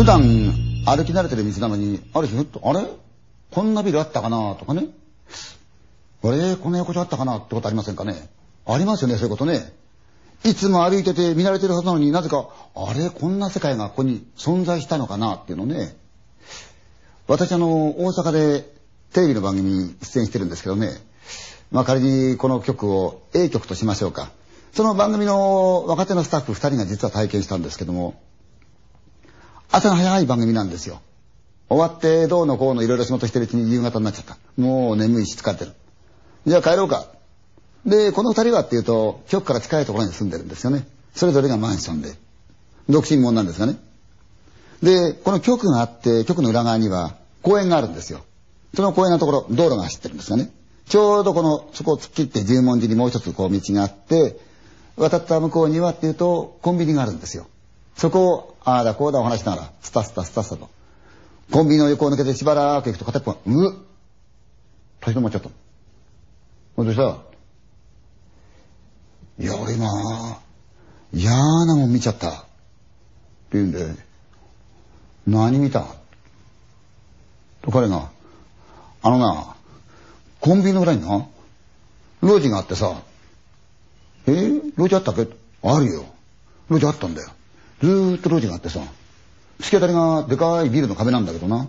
普段歩き慣れてる道なのに、ある日ふっと、あれ？こんなビルあったかな？とかね。あれ？こんな横丁あったかな？ってことありませんかね？ありますよね、そういうことね。いつも歩いてて見慣れてるはずなのになぜか、あれ？こんな世界がここに存在したのかな？っていうのね。私あの、大阪でテレビの番組に出演してるんですけどね。まあ仮にこの曲を A 曲としましょうか。その番組の若手のスタッフ2人が実は体験したんですけども、朝が早い番組なんですよ。終わってどうのこうのいろいろ仕事してるうちに夕方になっちゃった。もう眠いし疲れてる。じゃあ帰ろうか。で、この二人はっていうと、局から近いところに住んでるんですよね。それぞれがマンションで。独身者なんですがね。で、この局があって、局の裏側には公園があるんですよ。その公園のところ、道路が走ってるんですがね。ちょうどこの、そこを突っ切って十文字にもう一つこう道があって、渡った向こうにはっていうと、コンビニがあるんですよ。そこを、ああだこうだお話しながら、スタスタスタスタと。コンビニの横を抜けてしばらく行くと片っぽが、うっ立ち止まっちゃった。どうしたいや、俺今、嫌なもん見ちゃった。って言うんで、何見た？と彼が、あのな、コンビニの裏にな、路地があってさ、え？ー、路地あったっけ？あるよ。路地あったんだよ。ずーっと路地があってさ、突き当たりがでかいビルの壁なんだけどな。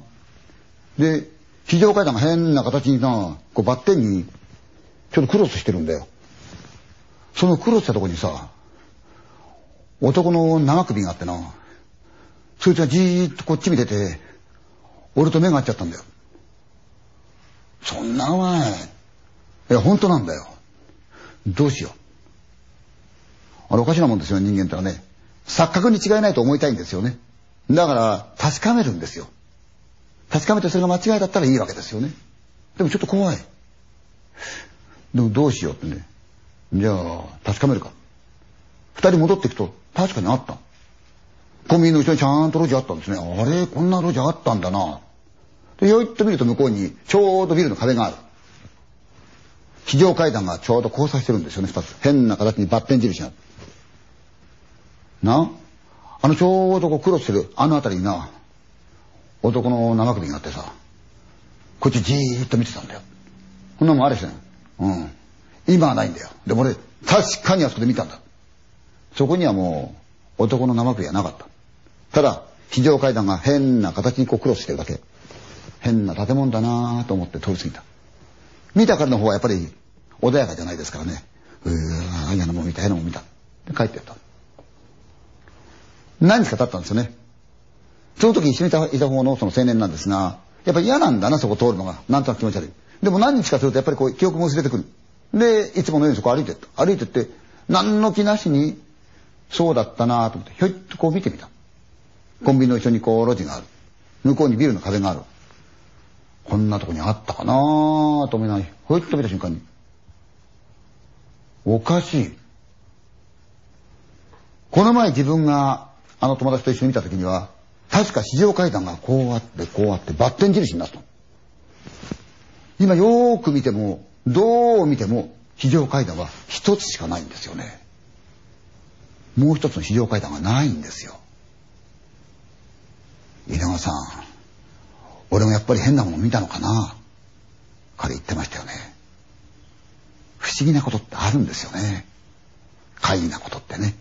で、非常階段が変な形にな、こうバッテンに、ちょっとクロスしてるんだよ。そのクロスしたとこにさ、男の長首があってな、そいつがじーっとこっち見てて、俺と目が合っちゃったんだよ。そんなお前、いや、本当なんだよ。どうしよう。あれおかしなもんですよ、人間ってのはね。錯覚に違いないと思いたいんですよね。だから、確かめるんですよ。確かめてそれが間違いだったらいいわけですよね。でもちょっと怖い。でもどうしようってね。じゃあ、確かめるか。二人戻っていくと、確かにあった。コンビニの後ろにちゃんと路地あったんですね。あれ？こんな路地あったんだな。で、よいっと見ると向こうに、ちょうどビルの壁がある。非常階段がちょうど交差してるんですよね、二つ。変な形にバッテン印が。なあのちょうどこうクロスしてるあの辺りにな、男の生首があってさ、こっちじーっと見てたんだよ。こんなもんあれしね。うん。今はないんだよ。でも俺、確かにあそこで見たんだ。そこにはもう、男の生首はなかった。ただ、非常階段が変な形にこうクロスしてるだけ。変な建物だなぁと思って通り過ぎた。見たからの方はやっぱり穏やかじゃないですからね。うー嫌なもん見た、嫌なもん見た。で帰ってった。何日か経ったんですよね。その時一緒にいたいた方のその青年なんですが、やっぱり嫌なんだな、そこ通るのが。なんとなく気持ち悪い。でも何日かするとやっぱりこう記憶も薄れてくる。で、いつものようにそこ歩いてった。歩いてって、何の気なしに、そうだったなと思って、ひょいっとこう見てみた。コンビニの一緒にこう路地がある。向こうにビルの壁がある。こんなとこにあったかなと思いながら、ひょいっと見た瞬間に、おかしい。この前自分があの友達と一緒に見た時には、確か市場階段がこうあってこうあってバッテン印になった今よーく見ても、どう見ても非常階段は一つしかないんですよね。もう一つの非常階段がないんですよ。稲川さん、俺もやっぱり変なもの見たのかな彼言ってましたよね。不思議なことってあるんですよね。怪異なことってね。